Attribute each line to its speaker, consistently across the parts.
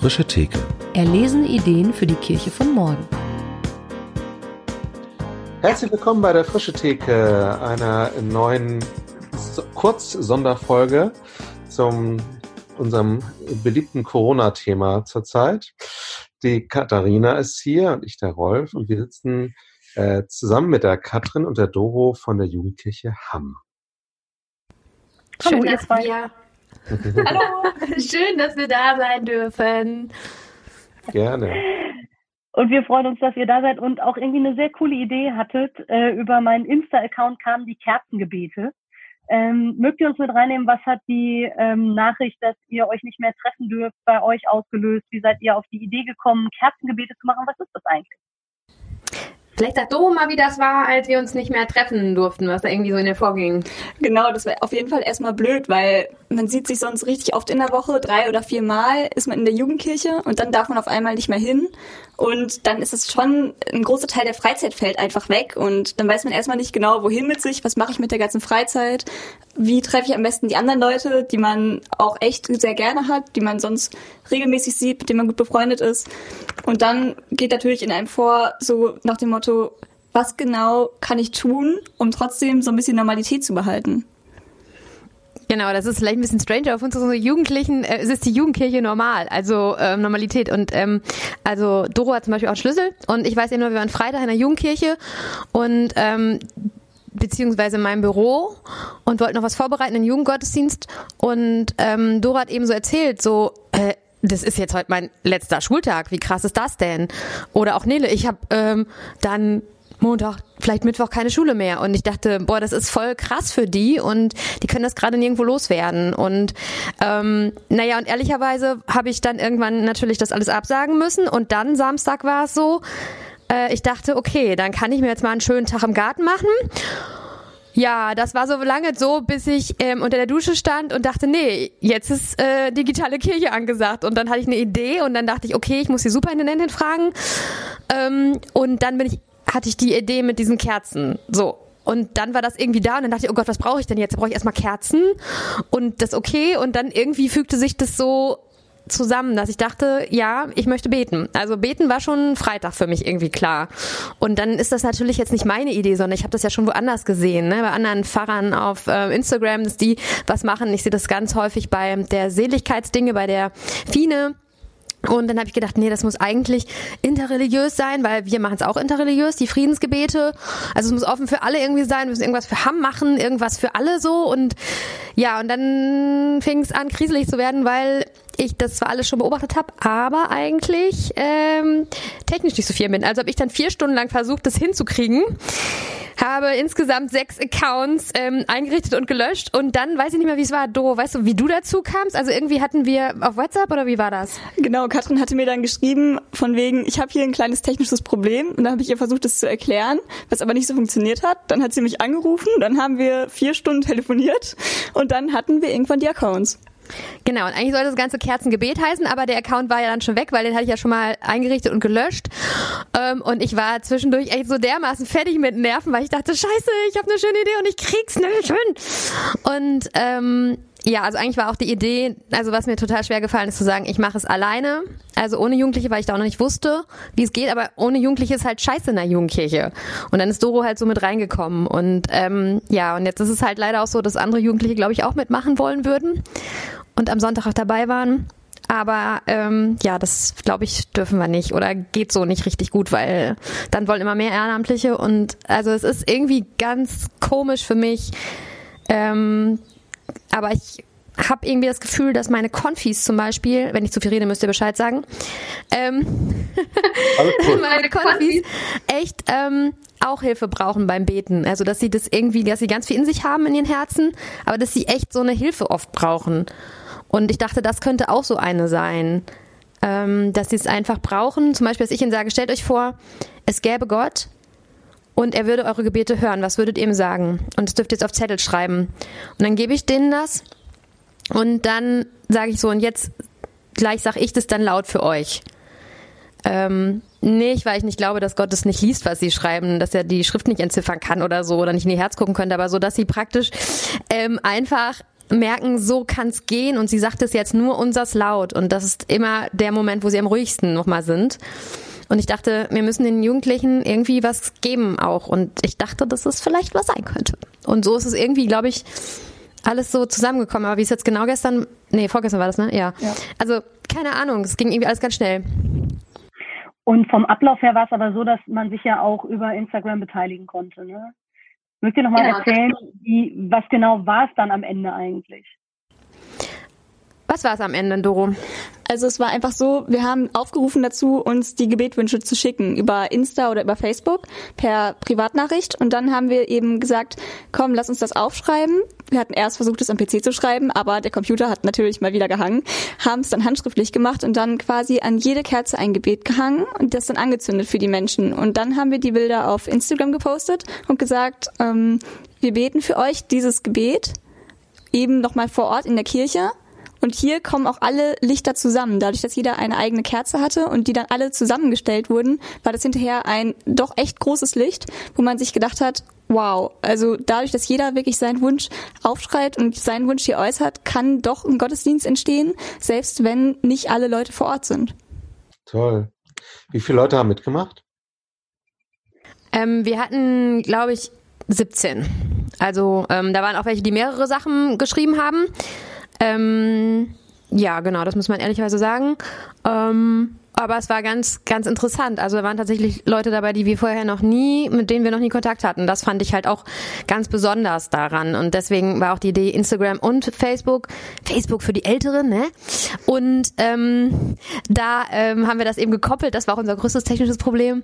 Speaker 1: Frische Theke.
Speaker 2: Erlesen Ideen für die Kirche von morgen.
Speaker 1: Herzlich willkommen bei der Frische Theke, einer neuen Kurz-Sonderfolge zum unserem beliebten Corona-Thema zurzeit. Die Katharina ist hier und ich der Rolf und wir sitzen äh, zusammen mit der Katrin und der Doro von der Jugendkirche Hamm.
Speaker 3: Schön, Hallo, ihr zwei. Hallo, schön, dass wir da sein dürfen.
Speaker 1: Gerne.
Speaker 4: Und wir freuen uns, dass ihr da seid und auch irgendwie eine sehr coole Idee hattet. Äh, über meinen Insta-Account kamen die Kerzengebete. Ähm, mögt ihr uns mit reinnehmen, was hat die ähm, Nachricht, dass ihr euch nicht mehr treffen dürft, bei euch ausgelöst? Wie seid ihr auf die Idee gekommen, Kerzengebete zu machen? Was ist das eigentlich?
Speaker 3: Vielleicht sagt Doro mal, wie das war, als wir uns nicht mehr treffen durften, was da irgendwie so in dir vorging.
Speaker 5: Genau, das wäre auf jeden Fall erstmal blöd, weil man sieht sich sonst richtig oft in der Woche, drei oder vier Mal ist man in der Jugendkirche und dann darf man auf einmal nicht mehr hin. Und dann ist es schon, ein großer Teil der Freizeit fällt einfach weg und dann weiß man erstmal nicht genau, wohin mit sich, was mache ich mit der ganzen Freizeit, wie treffe ich am besten die anderen Leute, die man auch echt sehr gerne hat, die man sonst regelmäßig sieht, mit denen man gut befreundet ist. Und dann geht natürlich in einem vor, so nach dem Motto, was genau kann ich tun, um trotzdem so ein bisschen Normalität zu behalten?
Speaker 3: Genau, das ist vielleicht ein bisschen strange, auf unsere Jugendlichen äh, es ist die Jugendkirche normal, also ähm, Normalität. Und ähm, also Doro hat zum Beispiel auch Schlüssel und ich weiß ja nur, wir waren Freitag in der Jugendkirche und ähm, beziehungsweise in meinem Büro und wollten noch was vorbereiten, einen Jugendgottesdienst und ähm, Doro hat eben so erzählt, so äh, das ist jetzt heute mein letzter Schultag, wie krass ist das denn? Oder auch Nele, ich habe ähm, dann Montag, vielleicht Mittwoch keine Schule mehr. Und ich dachte, boah, das ist voll krass für die und die können das gerade nirgendwo loswerden. Und ähm, naja, und ehrlicherweise habe ich dann irgendwann natürlich das alles absagen müssen. Und dann Samstag war es so, äh, ich dachte, okay, dann kann ich mir jetzt mal einen schönen Tag im Garten machen. Ja, das war so lange so, bis ich ähm, unter der Dusche stand und dachte, nee, jetzt ist äh, digitale Kirche angesagt. Und dann hatte ich eine Idee und dann dachte ich, okay, ich muss die Superintendentin fragen. Ähm, und dann bin ich, hatte ich die Idee mit diesen Kerzen. So. Und dann war das irgendwie da und dann dachte ich, oh Gott, was brauche ich denn jetzt? Brauche ich erstmal Kerzen und das okay. Und dann irgendwie fügte sich das so zusammen, dass ich dachte, ja, ich möchte beten. Also beten war schon Freitag für mich irgendwie klar. Und dann ist das natürlich jetzt nicht meine Idee, sondern ich habe das ja schon woanders gesehen, ne? bei anderen Pfarrern auf äh, Instagram, dass die was machen. Ich sehe das ganz häufig bei der Seligkeitsdinge, bei der Fine und dann habe ich gedacht, nee, das muss eigentlich interreligiös sein, weil wir machen es auch interreligiös, die Friedensgebete. Also es muss offen für alle irgendwie sein, wir müssen irgendwas für Hamm machen, irgendwas für alle so. Und ja, und dann fing es an, kriselig zu werden, weil ich das zwar alles schon beobachtet habe, aber eigentlich ähm, technisch nicht so viel bin. Also habe ich dann vier Stunden lang versucht, das hinzukriegen habe insgesamt sechs Accounts ähm, eingerichtet und gelöscht und dann weiß ich nicht mehr, wie es war. Do, weißt du, wie du dazu kamst? Also irgendwie hatten wir auf WhatsApp oder wie war das?
Speaker 5: Genau, Katrin hatte mir dann geschrieben, von wegen, ich habe hier ein kleines technisches Problem und dann habe ich ihr versucht, das zu erklären, was aber nicht so funktioniert hat. Dann hat sie mich angerufen, dann haben wir vier Stunden telefoniert und dann hatten wir irgendwann die Accounts.
Speaker 3: Genau, und eigentlich sollte das ganze Kerzengebet heißen, aber der Account war ja dann schon weg, weil den hatte ich ja schon mal eingerichtet und gelöscht. Ähm, und ich war zwischendurch echt so dermaßen fertig mit Nerven, weil ich dachte, scheiße, ich habe eine schöne Idee und ich krieg's nicht hin. Und ähm, ja, also eigentlich war auch die Idee, also was mir total schwer gefallen ist zu sagen, ich mache es alleine, also ohne Jugendliche, weil ich da auch noch nicht wusste, wie es geht, aber ohne Jugendliche ist halt scheiße in der Jugendkirche. Und dann ist Doro halt so mit reingekommen und ähm, ja, und jetzt ist es halt leider auch so, dass andere Jugendliche, glaube ich, auch mitmachen wollen würden und am Sonntag auch dabei waren. Aber ähm, ja, das glaube ich dürfen wir nicht oder geht so nicht richtig gut, weil dann wollen immer mehr Ehrenamtliche und also es ist irgendwie ganz komisch für mich. Ähm, aber ich habe irgendwie das Gefühl, dass meine Konfis zum Beispiel, wenn ich zu viel rede, müsst ihr Bescheid sagen, ähm, meine Konfis echt ähm, auch Hilfe brauchen beim Beten. Also dass sie das irgendwie, dass sie ganz viel in sich haben in ihren Herzen, aber dass sie echt so eine Hilfe oft brauchen. Und ich dachte, das könnte auch so eine sein. Ähm, dass sie es einfach brauchen. Zum Beispiel, dass ich ihnen sage, stellt euch vor, es gäbe Gott und er würde eure Gebete hören. Was würdet ihr ihm sagen? Und das dürft ihr jetzt auf Zettel schreiben. Und dann gebe ich denen das und dann sage ich so, und jetzt gleich sage ich das dann laut für euch. Ähm, nicht, weil ich nicht glaube, dass Gott es nicht liest, was sie schreiben, dass er die Schrift nicht entziffern kann oder so oder nicht in ihr Herz gucken könnte, aber so, dass sie praktisch ähm, einfach merken, so kann's gehen und sie sagt es jetzt nur unsers laut und das ist immer der Moment, wo sie am ruhigsten nochmal sind. Und ich dachte, wir müssen den Jugendlichen irgendwie was geben auch. Und ich dachte, dass es vielleicht was sein könnte. Und so ist es irgendwie, glaube ich, alles so zusammengekommen. Aber wie es jetzt genau gestern, nee, vorgestern war das, ne? Ja. ja. Also, keine Ahnung, es ging irgendwie alles ganz schnell.
Speaker 4: Und vom Ablauf her war es aber so, dass man sich ja auch über Instagram beteiligen konnte, ne? Mögt ihr nochmal genau. erzählen, wie, was genau war es dann am Ende eigentlich?
Speaker 3: Was war es am Ende, Doro?
Speaker 5: Also es war einfach so, wir haben aufgerufen dazu, uns die Gebetwünsche zu schicken über Insta oder über Facebook per Privatnachricht. Und dann haben wir eben gesagt, komm, lass uns das aufschreiben. Wir hatten erst versucht, es am PC zu schreiben, aber der Computer hat natürlich mal wieder gehangen, haben es dann handschriftlich gemacht und dann quasi an jede Kerze ein Gebet gehangen und das dann angezündet für die Menschen. Und dann haben wir die Bilder auf Instagram gepostet und gesagt, ähm, wir beten für euch dieses Gebet eben nochmal vor Ort in der Kirche und hier kommen auch alle Lichter zusammen. Dadurch, dass jeder eine eigene Kerze hatte und die dann alle zusammengestellt wurden, war das hinterher ein doch echt großes Licht, wo man sich gedacht hat, wow, also dadurch, dass jeder wirklich seinen Wunsch aufschreit und seinen Wunsch hier äußert, kann doch ein Gottesdienst entstehen, selbst wenn nicht alle Leute vor Ort sind.
Speaker 1: Toll. Wie viele Leute haben mitgemacht?
Speaker 3: Ähm, wir hatten, glaube ich, 17. Also ähm, da waren auch welche, die mehrere Sachen geschrieben haben. Ähm, ja, genau, das muss man ehrlicherweise sagen. Ähm, aber es war ganz, ganz interessant. Also da waren tatsächlich Leute dabei, die wir vorher noch nie, mit denen wir noch nie Kontakt hatten. Das fand ich halt auch ganz besonders daran. Und deswegen war auch die Idee Instagram und Facebook. Facebook für die Älteren, ne? Und ähm, da ähm, haben wir das eben gekoppelt. Das war auch unser größtes technisches Problem.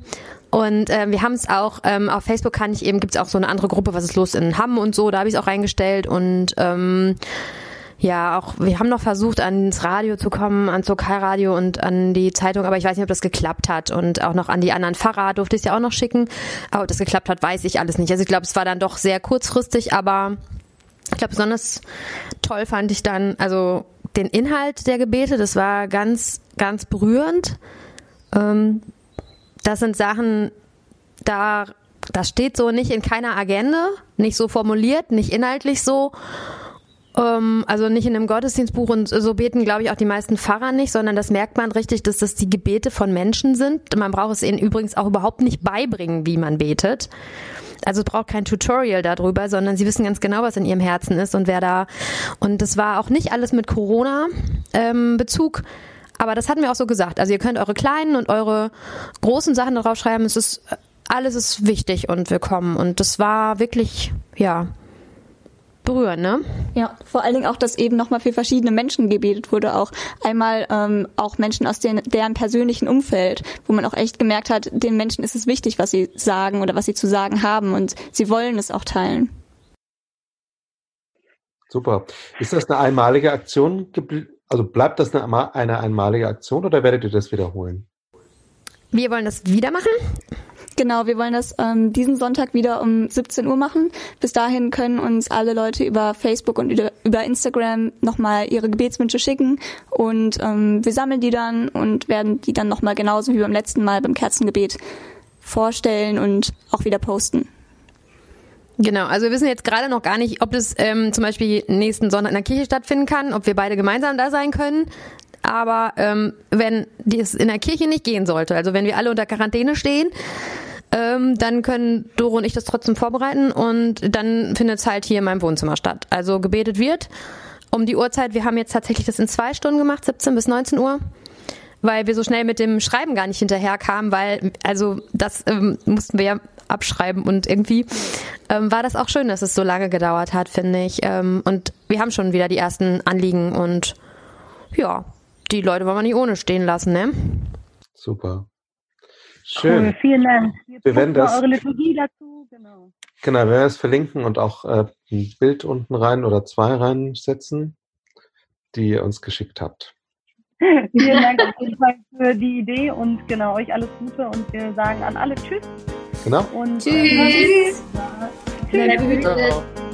Speaker 3: Und ähm, wir haben es auch ähm, auf Facebook kann ich eben gibt's auch so eine andere Gruppe, was ist los in Hamm und so. Da habe ich es auch reingestellt und ähm, ja, auch wir haben noch versucht, ans Radio zu kommen, ans Lokalradio und an die Zeitung, aber ich weiß nicht, ob das geklappt hat. Und auch noch an die anderen Pfarrer durfte ich es ja auch noch schicken. Aber ob das geklappt hat, weiß ich alles nicht. Also ich glaube, es war dann doch sehr kurzfristig, aber ich glaube, besonders toll fand ich dann, also den Inhalt der Gebete, das war ganz, ganz berührend. Ähm, das sind Sachen, da, das steht so nicht in keiner Agenda, nicht so formuliert, nicht inhaltlich so. Ähm, also nicht in einem Gottesdienstbuch und so beten, glaube ich, auch die meisten Pfarrer nicht, sondern das merkt man richtig, dass das die Gebete von Menschen sind. Man braucht es ihnen übrigens auch überhaupt nicht beibringen, wie man betet. Also es braucht kein Tutorial darüber, sondern sie wissen ganz genau, was in ihrem Herzen ist und wer da. Und das war auch nicht alles mit Corona-Bezug. Ähm, aber das hatten wir auch so gesagt. Also ihr könnt eure kleinen und eure großen Sachen darauf schreiben. Es ist alles ist wichtig und willkommen. Und das war wirklich, ja, berühren, ne?
Speaker 5: Ja, vor allen Dingen auch, dass eben nochmal für verschiedene Menschen gebetet wurde, auch einmal ähm, auch Menschen aus den, deren persönlichen Umfeld, wo man auch echt gemerkt hat, den Menschen ist es wichtig, was sie sagen oder was sie zu sagen haben und sie wollen es auch teilen.
Speaker 1: Super. Ist das eine einmalige Aktion? Also bleibt das eine, eine einmalige Aktion oder werdet ihr das wiederholen?
Speaker 3: Wir wollen das wieder machen.
Speaker 5: Genau, wir wollen das ähm, diesen Sonntag wieder um 17 Uhr machen. Bis dahin können uns alle Leute über Facebook und über Instagram nochmal ihre Gebetswünsche schicken und ähm, wir sammeln die dann und werden die dann nochmal genauso wie beim letzten Mal beim Kerzengebet vorstellen und auch wieder posten.
Speaker 3: Genau, also wir wissen jetzt gerade noch gar nicht, ob das ähm, zum Beispiel nächsten Sonntag in der Kirche stattfinden kann, ob wir beide gemeinsam da sein können. Aber ähm, wenn es in der Kirche nicht gehen sollte, also wenn wir alle unter Quarantäne stehen, ähm, dann können Doro und ich das trotzdem vorbereiten und dann findet es halt hier in meinem Wohnzimmer statt. Also gebetet wird um die Uhrzeit. Wir haben jetzt tatsächlich das in zwei Stunden gemacht, 17 bis 19 Uhr weil wir so schnell mit dem Schreiben gar nicht hinterherkamen, weil also das ähm, mussten wir ja abschreiben und irgendwie ähm, war das auch schön, dass es so lange gedauert hat, finde ich. Ähm, und wir haben schon wieder die ersten Anliegen und ja, die Leute wollen wir nicht ohne stehen lassen, ne?
Speaker 1: Super. Schön. Cool,
Speaker 4: vielen Dank.
Speaker 1: Jetzt wir werden das, eure Liturgie dazu, genau. Genau, wir werden es verlinken und auch äh, ein Bild unten rein oder zwei reinsetzen, die ihr uns geschickt habt.
Speaker 4: Vielen Dank auf jeden Fall für die Idee und genau euch alles Gute und wir sagen an alle Tschüss.
Speaker 1: Genau.
Speaker 4: Und
Speaker 3: tschüss. Äh, tschüss. tschüss.